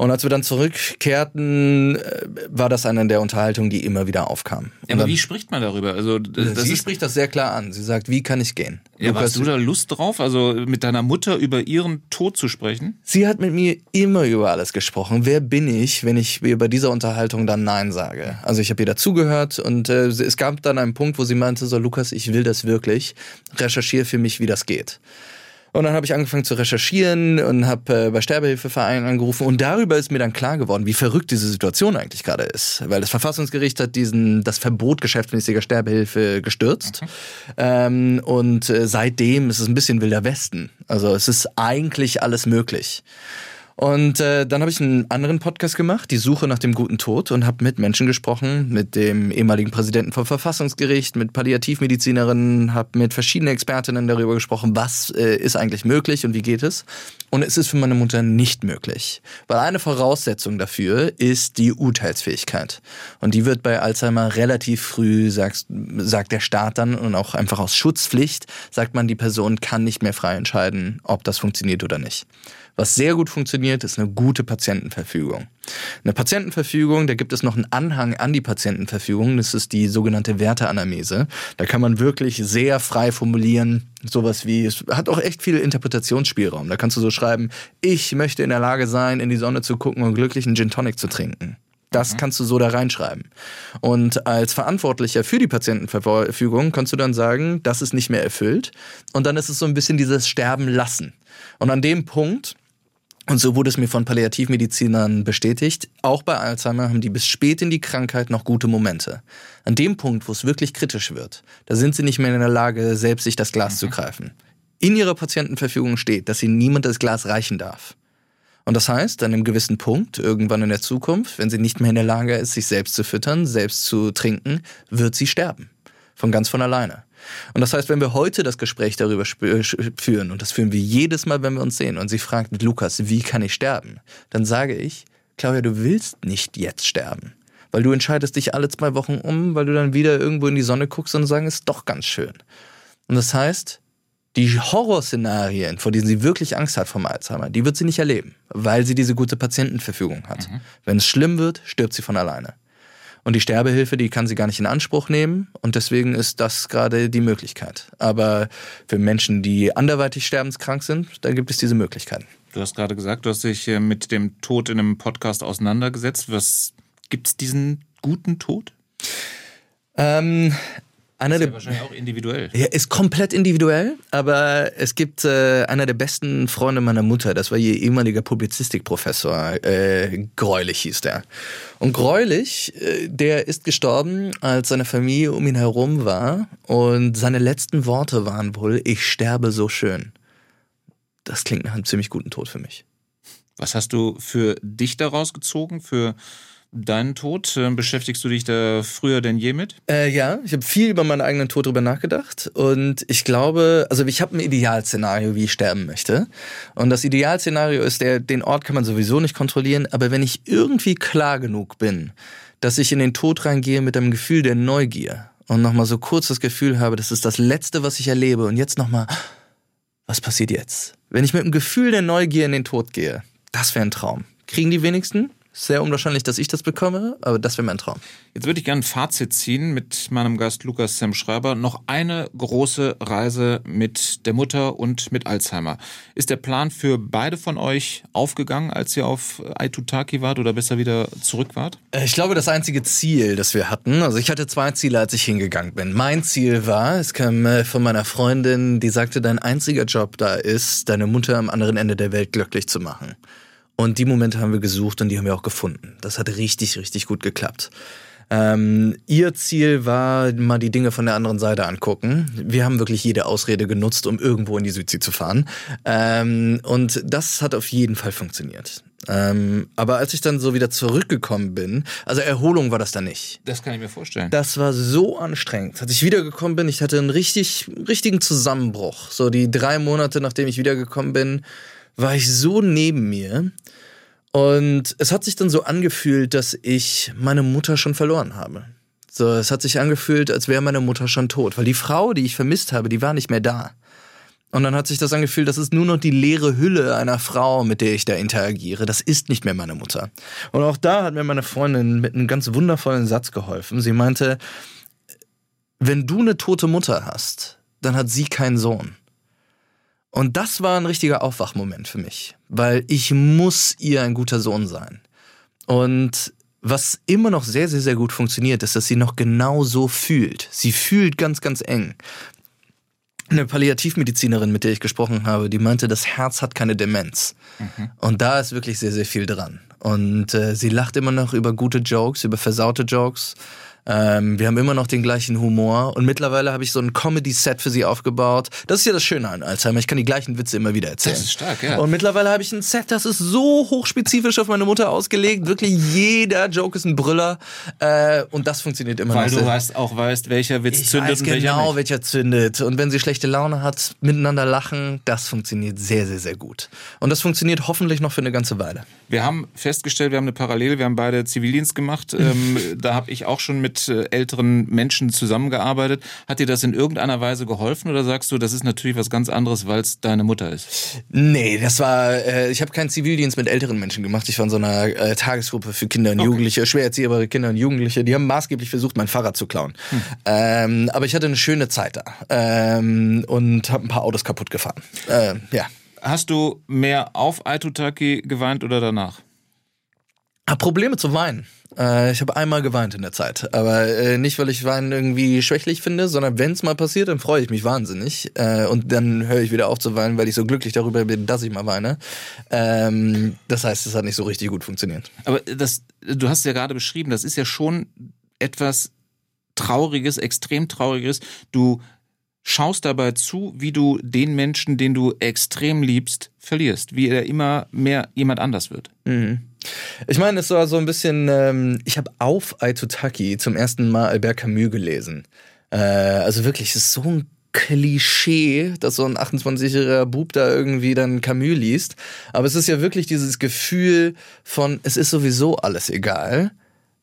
[SPEAKER 3] Und als wir dann zurückkehrten, äh, war das eine der Unterhaltungen, die immer wieder aufkam.
[SPEAKER 2] Ja, aber wie spricht man darüber? Also
[SPEAKER 3] das sie spricht das sehr klar an. Sie sagt, wie kann ich gehen?
[SPEAKER 2] Ja, hast du da Lust drauf, also mit deiner Mutter über ihren Tod zu sprechen?
[SPEAKER 3] Sie hat mit mir immer über alles gesprochen. Wer bin ich, wenn ich über diese Unterhaltung dann Nein sage? Also ich habe ihr dazugehört und äh, es gab dann einen Punkt, wo sie meinte, so Lukas, ich will das wirklich. Recherchiere für mich, wie das geht. Und dann habe ich angefangen zu recherchieren und habe äh, bei Sterbehilfevereinen angerufen und darüber ist mir dann klar geworden, wie verrückt diese Situation eigentlich gerade ist, weil das Verfassungsgericht hat diesen das Verbot geschäftsmäßiger Sterbehilfe gestürzt mhm. ähm, und äh, seitdem ist es ein bisschen wilder Westen. Also es ist eigentlich alles möglich. Und äh, dann habe ich einen anderen Podcast gemacht, die Suche nach dem guten Tod, und habe mit Menschen gesprochen, mit dem ehemaligen Präsidenten vom Verfassungsgericht, mit Palliativmedizinerinnen, habe mit verschiedenen Expertinnen darüber gesprochen, was äh, ist eigentlich möglich und wie geht es. Und es ist für meine Mutter nicht möglich, weil eine Voraussetzung dafür ist die Urteilsfähigkeit. Und die wird bei Alzheimer relativ früh, sagt, sagt der Staat dann, und auch einfach aus Schutzpflicht, sagt man, die Person kann nicht mehr frei entscheiden, ob das funktioniert oder nicht. Was sehr gut funktioniert, ist eine gute Patientenverfügung. Eine Patientenverfügung, da gibt es noch einen Anhang an die Patientenverfügung, das ist die sogenannte Werteanamnese. Da kann man wirklich sehr frei formulieren, sowas wie, es hat auch echt viel Interpretationsspielraum. Da kannst du so schreiben, ich möchte in der Lage sein, in die Sonne zu gucken und glücklich einen Gin Tonic zu trinken. Das mhm. kannst du so da reinschreiben. Und als Verantwortlicher für die Patientenverfügung kannst du dann sagen, das ist nicht mehr erfüllt. Und dann ist es so ein bisschen dieses Sterben lassen. Und an dem Punkt Und so wurde es mir von Palliativmedizinern bestätigt. Auch bei Alzheimer haben die bis spät in die Krankheit noch gute Momente. An dem Punkt, wo es wirklich kritisch wird, da sind sie nicht mehr in der Lage, selbst sich das Glas mhm. zu greifen. In ihrer Patientenverfügung steht, dass ihnen niemand das Glas reichen darf. Und das heißt, an einem gewissen Punkt, irgendwann in der Zukunft, wenn sie nicht mehr in der Lage ist, sich selbst zu füttern, selbst zu trinken, wird sie sterben. Von ganz von alleine. Und das heißt, wenn wir heute das Gespräch darüber äh, führen, und das führen wir jedes Mal, wenn wir uns sehen, und sie fragt Lukas, wie kann ich sterben? Dann sage ich, Claudia, du willst nicht jetzt sterben. Weil du entscheidest dich alle zwei Wochen um, weil du dann wieder irgendwo in die Sonne guckst und sagst, ist doch ganz schön. Und das heißt, die Horrorszenarien, vor denen sie wirklich Angst hat vom Alzheimer, die wird sie nicht erleben, weil sie diese gute Patientenverfügung hat. Mhm. Wenn es schlimm wird, stirbt sie von alleine. Und die Sterbehilfe, die kann sie gar nicht in Anspruch nehmen. Und deswegen ist das gerade die Möglichkeit. Aber für Menschen, die anderweitig sterbenskrank sind, da gibt es diese Möglichkeiten.
[SPEAKER 2] Du hast gerade gesagt, du hast dich äh, mit dem Tod in einem Podcast auseinandergesetzt. Was gibt es diesen guten Tod?
[SPEAKER 3] Ähm,
[SPEAKER 2] einer ist ja wahrscheinlich auch individuell.
[SPEAKER 3] Ja, ist komplett individuell, aber es gibt äh, einer der besten Freunde meiner Mutter, das war ihr ehemaliger Publizistikprofessor, äh, Greulich hieß der. Und Greulich, äh, der ist gestorben, als seine Familie um ihn herum war und seine letzten Worte waren wohl, ich sterbe so schön. Das klingt nach einem ziemlich guten Tod für mich.
[SPEAKER 2] Was hast du für dich daraus gezogen, für deinen Tod? Ähm, beschäftigst du dich da früher denn je mit?
[SPEAKER 3] Äh, ja, ich habe viel über meinen eigenen Tod drüber nachgedacht und ich glaube, also ich habe ein Idealszenario, wie ich sterben möchte. Und das Idealszenario ist, der, den Ort kann man sowieso nicht kontrollieren, aber wenn ich irgendwie klar genug bin, dass ich in den Tod reingehe mit einem Gefühl der Neugier und nochmal so kurz das Gefühl habe, das ist das Letzte, was ich erlebe und jetzt nochmal, was passiert jetzt? Wenn ich mit einem Gefühl der Neugier in den Tod gehe, das wäre ein Traum. Kriegen die wenigsten? Sehr unwahrscheinlich, dass ich das bekomme, aber das wäre mein Traum.
[SPEAKER 2] Jetzt würde ich gerne ein Fazit ziehen mit meinem Gast Lukas Sam Schreiber. Noch eine große Reise mit der Mutter und mit Alzheimer. Ist der Plan für beide von euch aufgegangen, als ihr auf Aitutaki wart oder besser wieder zurück wart?
[SPEAKER 3] Äh, ich glaube, das einzige Ziel, das wir hatten, also ich hatte zwei Ziele, als ich hingegangen bin. Mein Ziel war, es kam äh, von meiner Freundin, die sagte, dein einziger Job da ist, deine Mutter am anderen Ende der Welt glücklich zu machen. Und die Momente haben wir gesucht und die haben wir auch gefunden. Das hat richtig, richtig gut geklappt. Ähm, ihr Ziel war, mal die Dinge von der anderen Seite angucken. Wir haben wirklich jede Ausrede genutzt, um irgendwo in die Südsee zu fahren. Ähm, und das hat auf jeden Fall funktioniert. Ähm, aber als ich dann so wieder zurückgekommen bin, also Erholung war das dann nicht.
[SPEAKER 2] Das kann ich mir vorstellen.
[SPEAKER 3] Das war so anstrengend. Als ich wiedergekommen bin, ich hatte einen richtig, richtigen Zusammenbruch. So die drei Monate, nachdem ich wiedergekommen bin, war ich so neben mir. Und es hat sich dann so angefühlt, dass ich meine Mutter schon verloren habe. So, es hat sich angefühlt, als wäre meine Mutter schon tot, weil die Frau, die ich vermisst habe, die war nicht mehr da. Und dann hat sich das angefühlt, das ist nur noch die leere Hülle einer Frau, mit der ich da interagiere. Das ist nicht mehr meine Mutter. Und auch da hat mir meine Freundin mit einem ganz wundervollen Satz geholfen. Sie meinte, wenn du eine tote Mutter hast, dann hat sie keinen Sohn. Und das war ein richtiger Aufwachmoment für mich, weil ich muss ihr ein guter Sohn sein. Und was immer noch sehr, sehr, sehr gut funktioniert, ist, dass sie noch genau so fühlt. Sie fühlt ganz, ganz eng. Eine Palliativmedizinerin, mit der ich gesprochen habe, die meinte, das Herz hat keine Demenz. Mhm. Und da ist wirklich sehr, sehr viel dran. Und äh, sie lacht immer noch über gute Jokes, über versaute Jokes. Ähm, wir haben immer noch den gleichen Humor und mittlerweile habe ich so ein Comedy-Set für sie aufgebaut. Das ist ja das Schöne an Alzheimer. Ich kann die gleichen Witze immer wieder erzählen.
[SPEAKER 2] Das ist stark, ja.
[SPEAKER 3] Und mittlerweile habe ich ein Set, das ist so hochspezifisch auf meine Mutter ausgelegt. Wirklich jeder Joke ist ein Brüller äh, und das funktioniert immer
[SPEAKER 2] Weil
[SPEAKER 3] noch.
[SPEAKER 2] Weil du weißt, auch weißt, welcher Witz
[SPEAKER 3] ich
[SPEAKER 2] zündet
[SPEAKER 3] weiß
[SPEAKER 2] und
[SPEAKER 3] genau,
[SPEAKER 2] welcher nicht.
[SPEAKER 3] welcher zündet. Und wenn sie schlechte Laune hat, miteinander lachen, das funktioniert sehr, sehr, sehr gut. Und das funktioniert hoffentlich noch für eine ganze Weile.
[SPEAKER 2] Wir haben festgestellt, wir haben eine Parallele, wir haben beide Zivildienst gemacht. ähm, da habe ich auch schon mit äh, älteren Menschen zusammengearbeitet. Hat dir das in irgendeiner Weise geholfen oder sagst du, das ist natürlich was ganz anderes, weil es deine Mutter ist?
[SPEAKER 3] Nee, das war, äh, ich habe keinen Zivildienst mit älteren Menschen gemacht. Ich war in so einer äh, Tagesgruppe für Kinder und okay. Jugendliche, schwer erzieherbare Kinder und Jugendliche. Die haben maßgeblich versucht, mein Fahrrad zu klauen. Hm. Ähm, aber ich hatte eine schöne Zeit da ähm, und habe ein paar Autos kaputt gefahren. Äh, ja.
[SPEAKER 2] Hast du mehr auf Aitutaki geweint oder danach?
[SPEAKER 3] Hab Probleme zu weinen. Äh, ich habe einmal geweint in der Zeit, aber äh, nicht, weil ich Weinen irgendwie schwächlich finde, sondern wenn es mal passiert, dann freue ich mich wahnsinnig äh, und dann höre ich wieder auf zu weinen, weil ich so glücklich darüber bin, dass ich mal weine. Ähm, das heißt, es hat nicht so richtig gut funktioniert.
[SPEAKER 2] Aber das, du hast ja gerade beschrieben, das ist ja schon etwas Trauriges, extrem Trauriges. Du schaust dabei zu, wie du den Menschen, den du extrem liebst, verlierst, wie er immer mehr jemand anders wird.
[SPEAKER 3] Mhm. Ich meine, es war so ein bisschen, ähm, ich habe auf Aitutaki zum ersten Mal Albert Camus gelesen. Äh, also wirklich, es ist so ein Klischee, dass so ein 28-jähriger Bub da irgendwie dann Camus liest. Aber es ist ja wirklich dieses Gefühl von, es ist sowieso alles egal.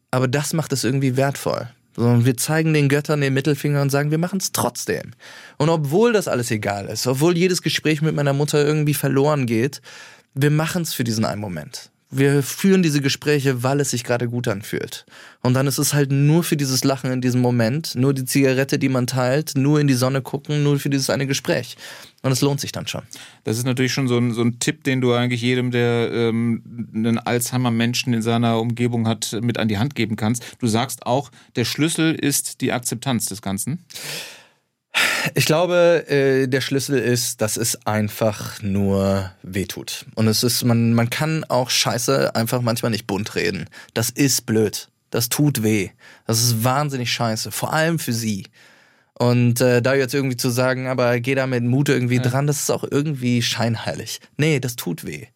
[SPEAKER 3] Aber das macht es irgendwie wertvoll sondern wir zeigen den Göttern den Mittelfinger und sagen, wir machen es trotzdem. Und obwohl das alles egal ist, obwohl jedes Gespräch mit meiner Mutter irgendwie verloren geht, wir machen es für diesen einen Moment wir führen diese Gespräche, weil es sich gerade gut anfühlt. Und dann ist es halt nur für dieses Lachen in diesem Moment, nur die Zigarette, die man teilt, nur in die Sonne gucken, nur für dieses eine Gespräch. Und es lohnt sich dann schon.
[SPEAKER 2] Das ist natürlich schon so ein, so ein Tipp, den du eigentlich jedem, der ähm, einen Alzheimer-Menschen in seiner Umgebung hat, mit an die Hand geben kannst. Du sagst auch, der Schlüssel ist die Akzeptanz des Ganzen.
[SPEAKER 3] Ich glaube, äh, der Schlüssel ist, dass es einfach nur wehtut. Und es ist, man, man kann auch Scheiße einfach manchmal nicht bunt reden. Das ist blöd. Das tut weh. Das ist wahnsinnig scheiße. Vor allem für sie. Und äh, da jetzt irgendwie zu sagen, aber geh da mit Mut irgendwie ja. dran, das ist auch irgendwie scheinheilig. Nee, das tut weh.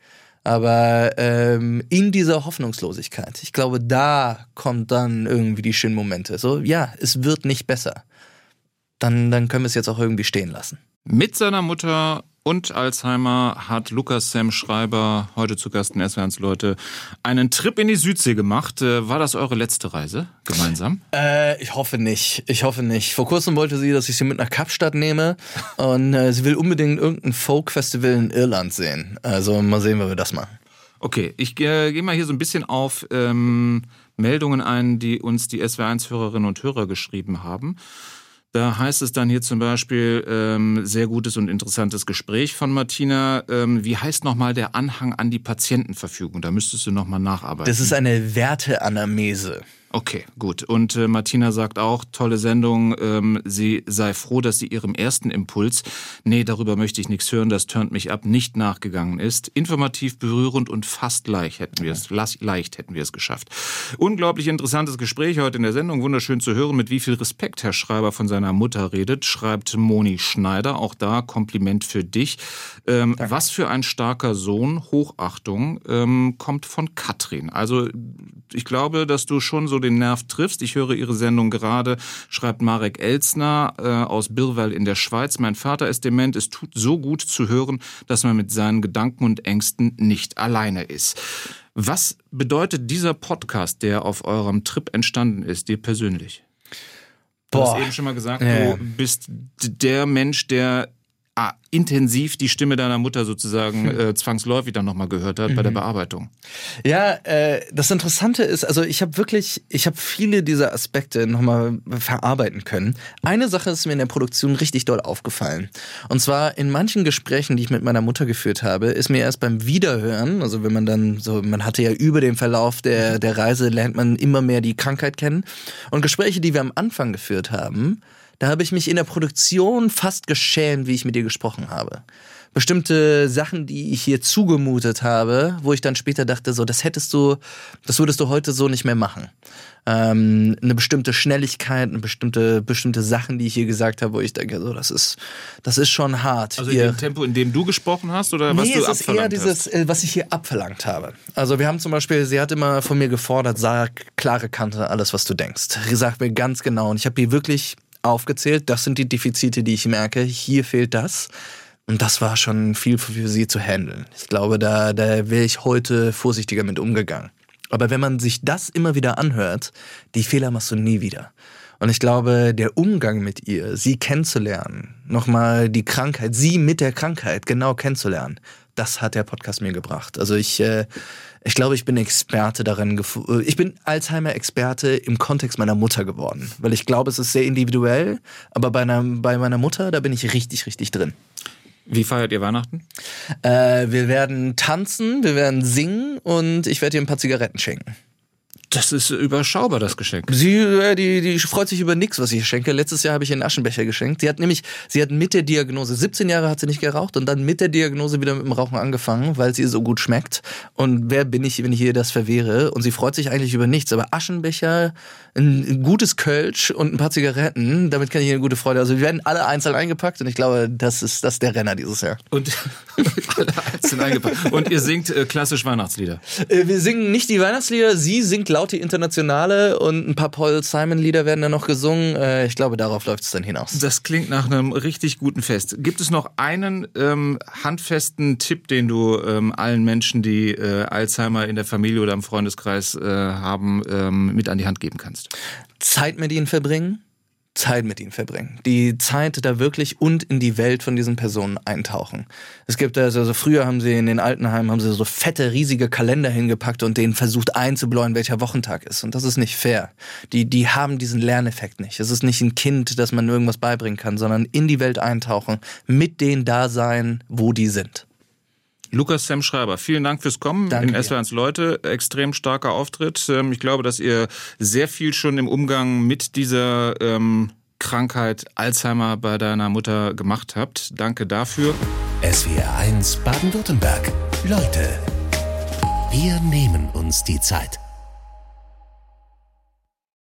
[SPEAKER 3] Aber ähm, in dieser Hoffnungslosigkeit, ich glaube, da kommt dann irgendwie die schönen Momente. So, ja, es wird nicht besser dann, dann können wir es jetzt auch irgendwie stehen lassen.
[SPEAKER 2] Mit seiner Mutter und Alzheimer hat Lukas Sam Schreiber, heute zu Gast in SWRs Leute, einen Trip in die Südsee gemacht. Äh, war das eure letzte Reise gemeinsam?
[SPEAKER 3] Äh, ich hoffe nicht. Ich hoffe nicht. Vor kurzem wollte sie, dass ich sie mit nach Kapstadt nehme und äh, sie will unbedingt irgendein Folk-Festival in Irland sehen. Also mal sehen, wie wir das machen.
[SPEAKER 2] Okay, ich äh, gehe mal hier so ein bisschen auf ähm, Meldungen ein, die uns die SW1-Hörerinnen und Hörer geschrieben haben. Da heißt es dann hier zum Beispiel ähm, sehr gutes und interessantes Gespräch von Martina. Ähm, wie heißt nochmal der Anhang an die Patientenverfügung? Da müsstest du nochmal nacharbeiten.
[SPEAKER 3] Das ist eine Werteanamnese.
[SPEAKER 2] Okay, gut. Und äh, Martina sagt auch, tolle Sendung, ähm, sie sei froh, dass sie ihrem ersten Impuls, nee, darüber möchte ich nichts hören, das turnt mich ab, nicht nachgegangen ist. Informativ, berührend und fast leicht hätten wir es, leicht hätten wir es geschafft. Unglaublich interessantes Gespräch heute in der Sendung, wunderschön zu hören, mit wie viel Respekt Herr Schreiber von seiner Mutter redet, schreibt Moni Schneider. Auch da Kompliment für dich. Ähm, was für ein starker Sohn, Hochachtung, ähm, kommt von Katrin. Also ich glaube, dass du schon so den Nerv triffst. Ich höre Ihre Sendung gerade, schreibt Marek Elsner äh, aus Birwell in der Schweiz. Mein Vater ist dement. Es tut so gut zu hören, dass man mit seinen Gedanken und Ängsten nicht alleine ist. Was bedeutet dieser Podcast, der auf eurem Trip entstanden ist, dir persönlich? Du Boah. hast eben schon mal gesagt, ja. du bist der Mensch, der ah, intensiv die Stimme deiner Mutter sozusagen äh, zwangsläufig dann nochmal gehört hat mhm. bei der mhm. Bearbeitung.
[SPEAKER 3] Ja, äh, das Interessante ist, also ich habe wirklich, ich habe viele dieser Aspekte nochmal verarbeiten können. Eine Sache ist mir in der Produktion richtig doll aufgefallen. Und zwar in manchen Gesprächen, die ich mit meiner Mutter geführt habe, ist mir erst beim Wiederhören, also wenn man dann so, man hatte ja über den Verlauf der, der Reise, lernt man immer mehr die Krankheit kennen. Und Gespräche, die wir am Anfang geführt haben, da habe ich mich in der Produktion fast geschämt, wie ich mit dir gesprochen habe. Bestimmte Sachen, die ich hier zugemutet habe, wo ich dann später dachte, so, das hättest du, das würdest du heute so nicht mehr machen. Ähm, eine bestimmte Schnelligkeit, eine bestimmte, bestimmte Sachen, die ich hier gesagt habe, wo ich denke, so, das ist, das ist schon hart.
[SPEAKER 2] Also in dem Tempo, in dem du gesprochen hast oder was nee, du es ist eher
[SPEAKER 3] dieses,
[SPEAKER 2] hast?
[SPEAKER 3] Äh, was ich hier abverlangt habe. Also wir haben zum Beispiel, sie hat immer von mir gefordert, sag klare Kante, alles, was du denkst. Sie sagt mir ganz genau und ich habe hier wirklich aufgezählt, das sind die Defizite, die ich merke, hier fehlt das. Und das war schon viel für sie zu handeln. Ich glaube, da, da wäre ich heute vorsichtiger mit umgegangen. Aber wenn man sich das immer wieder anhört, die Fehler machst du nie wieder. Und ich glaube, der Umgang mit ihr, sie kennenzulernen, nochmal die Krankheit, sie mit der Krankheit genau kennenzulernen, das hat der Podcast mir gebracht. Also ich, äh, ich glaube, ich bin Experte darin. Äh, ich bin Alzheimer-Experte im Kontext meiner Mutter geworden, weil ich glaube, es ist sehr individuell. Aber bei, einer, bei meiner Mutter, da bin ich richtig, richtig drin.
[SPEAKER 2] Wie feiert ihr Weihnachten?
[SPEAKER 3] Äh, wir werden tanzen, wir werden singen und ich werde ihr ein paar Zigaretten schenken.
[SPEAKER 2] Das ist überschaubar, das Geschenk.
[SPEAKER 3] Sie, äh, die, die freut sich über nichts, was ich schenke. Letztes Jahr habe ich einen Aschenbecher geschenkt. Sie hat nämlich, sie hat mit der Diagnose, 17 Jahre hat sie nicht geraucht und dann mit der Diagnose wieder mit dem Rauchen angefangen, weil ihr so gut schmeckt. Und wer bin ich, wenn ich ihr das verwehre? Und sie freut sich eigentlich über nichts. Aber Aschenbecher, ein gutes Kölsch und ein paar Zigaretten, damit kann ich ihr eine gute Freude. Also wir werden alle einzeln eingepackt und ich glaube, das ist das ist der Renner dieses Jahr.
[SPEAKER 2] Und alle einzeln eingepackt. Und ihr singt äh, klassisch Weihnachtslieder.
[SPEAKER 3] Äh, wir singen nicht die Weihnachtslieder, sie singt laut die Internationale und ein paar Paul Simon Lieder werden dann noch gesungen. Äh, ich glaube, darauf läuft es dann hinaus.
[SPEAKER 2] Das klingt nach einem richtig guten Fest. Gibt es noch einen ähm, handfesten Tipp, den du ähm, allen Menschen, die äh, Alzheimer in der Familie oder im Freundeskreis haben, ähm, mit an die Hand geben kannst?
[SPEAKER 3] Zeit mit ihnen verbringen Zeit mit ihnen verbringen. Die Zeit da wirklich und in die Welt von diesen Personen eintauchen. Es gibt also, also früher haben sie in den Altenheimen haben sie so fette, riesige Kalender hingepackt und denen versucht einzubläuen, welcher Wochentag ist. Und das ist nicht fair. Die, die haben diesen Lerneffekt nicht. Es ist nicht ein Kind, das man irgendwas beibringen kann, sondern in die Welt eintauchen, mit denen da sein, wo die sind.
[SPEAKER 2] Lukas Sam Schreiber, vielen Dank fürs Kommen
[SPEAKER 3] Danke
[SPEAKER 2] in SW1 Leute. Extrem starker Auftritt. Ähm, ich glaube, dass ihr sehr viel schon im Umgang mit dieser ähm, Krankheit Alzheimer bei deiner Mutter gemacht habt. Danke dafür.
[SPEAKER 1] SWR1 Baden-Württemberg. Leute, wir nehmen uns die Zeit.